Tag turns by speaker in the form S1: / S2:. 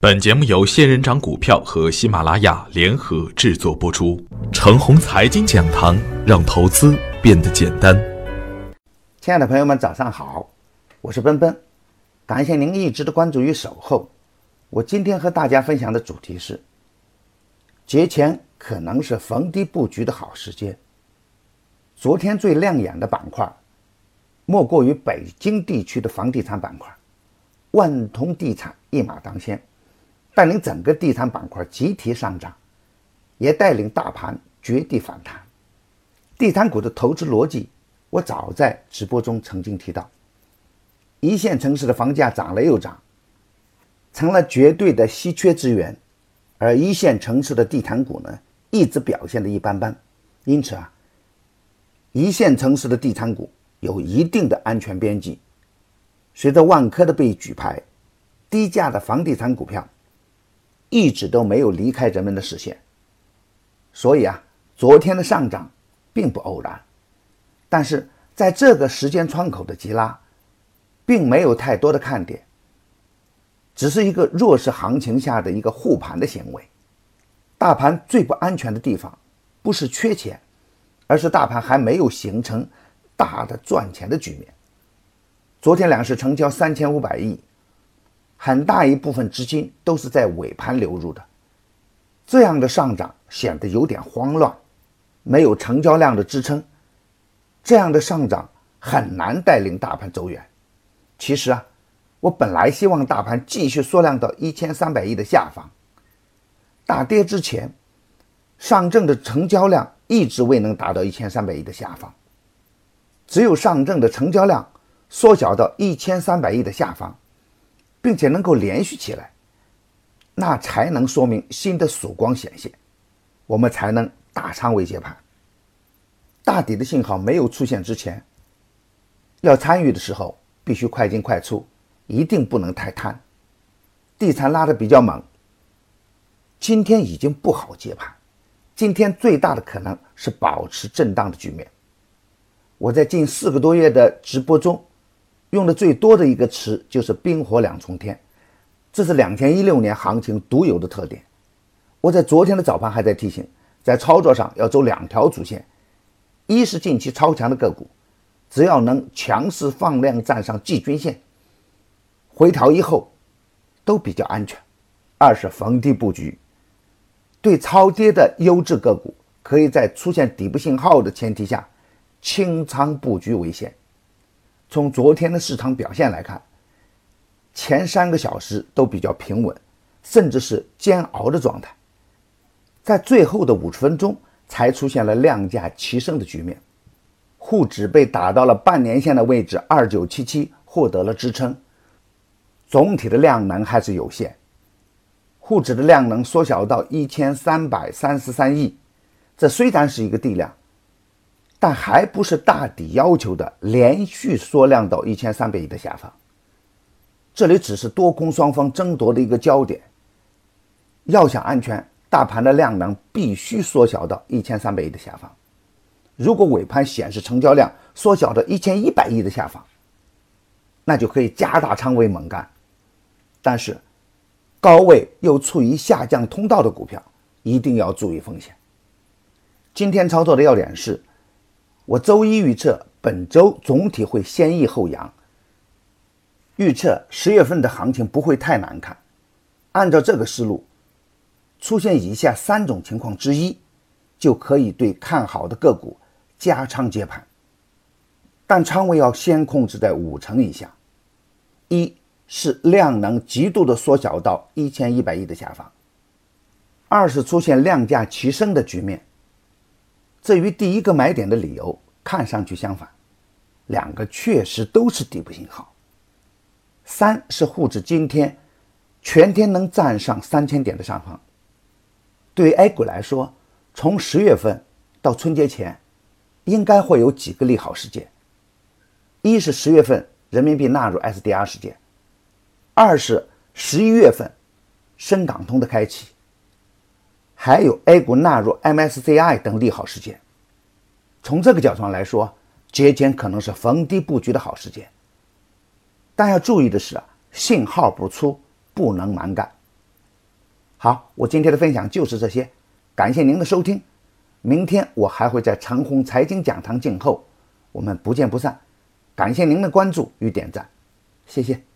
S1: 本节目由仙人掌股票和喜马拉雅联合制作播出。程红财经讲堂，让投资变得简单。
S2: 亲爱的朋友们，早上好，我是奔奔，感谢您一直的关注与守候。我今天和大家分享的主题是：节前可能是逢低布局的好时间。昨天最亮眼的板块，莫过于北京地区的房地产板块，万通地产一马当先。带领整个地产板块集体上涨，也带领大盘绝地反弹。地产股的投资逻辑，我早在直播中曾经提到。一线城市的房价涨了又涨，成了绝对的稀缺资源，而一线城市的地产股呢，一直表现的一般般。因此啊，一线城市的地产股有一定的安全边际。随着万科的被举牌，低价的房地产股票。一直都没有离开人们的视线，所以啊，昨天的上涨并不偶然。但是在这个时间窗口的急拉，并没有太多的看点，只是一个弱势行情下的一个护盘的行为。大盘最不安全的地方，不是缺钱，而是大盘还没有形成大的赚钱的局面。昨天两市成交三千五百亿。很大一部分资金都是在尾盘流入的，这样的上涨显得有点慌乱，没有成交量的支撑，这样的上涨很难带领大盘走远。其实啊，我本来希望大盘继续缩量到一千三百亿的下方。大跌之前，上证的成交量一直未能达到一千三百亿的下方，只有上证的成交量缩小到一千三百亿的下方。并且能够连续起来，那才能说明新的曙光显现，我们才能大仓位接盘。大底的信号没有出现之前，要参与的时候必须快进快出，一定不能太贪。地产拉的比较猛，今天已经不好接盘，今天最大的可能是保持震荡的局面。我在近四个多月的直播中。用的最多的一个词就是“冰火两重天”，这是两千一六年行情独有的特点。我在昨天的早盘还在提醒，在操作上要走两条主线：一是近期超强的个股，只要能强势放量站上季均线，回调以后都比较安全；二是逢低布局，对超跌的优质个股，可以在出现底部信号的前提下清仓布局为先。从昨天的市场表现来看，前三个小时都比较平稳，甚至是煎熬的状态。在最后的五十分钟才出现了量价齐升的局面，沪指被打到了半年线的位置二九七七，获得了支撑。总体的量能还是有限，沪指的量能缩小到一千三百三十三亿，这虽然是一个地量。但还不是大底要求的连续缩量到一千三百亿的下方，这里只是多空双方争夺的一个焦点。要想安全，大盘的量能必须缩小到一千三百亿的下方。如果尾盘显示成交量缩小到一千一百亿的下方，那就可以加大仓位猛干。但是，高位又处于下降通道的股票，一定要注意风险。今天操作的要点是。我周一预测本周总体会先抑后扬，预测十月份的行情不会太难看。按照这个思路，出现以下三种情况之一，就可以对看好的个股加仓接盘，但仓位要先控制在五成以下。一是量能极度的缩小到一千一百亿的下方；二是出现量价齐升的局面。这与第一个买点的理由看上去相反，两个确实都是底部信号。三是沪指今天全天能站上三千点的上方。对于 A 股来说，从十月份到春节前，应该会有几个利好事件：一是十月份人民币纳入 SDR 事件；二是十一月份深港通的开启。还有 A 股纳入 MSCI 等利好事件，从这个角度上来说，节前可能是逢低布局的好时间。但要注意的是啊，信号不出不能蛮干，好，我今天的分享就是这些，感谢您的收听。明天我还会在长虹财经讲堂静候，我们不见不散。感谢您的关注与点赞，谢谢。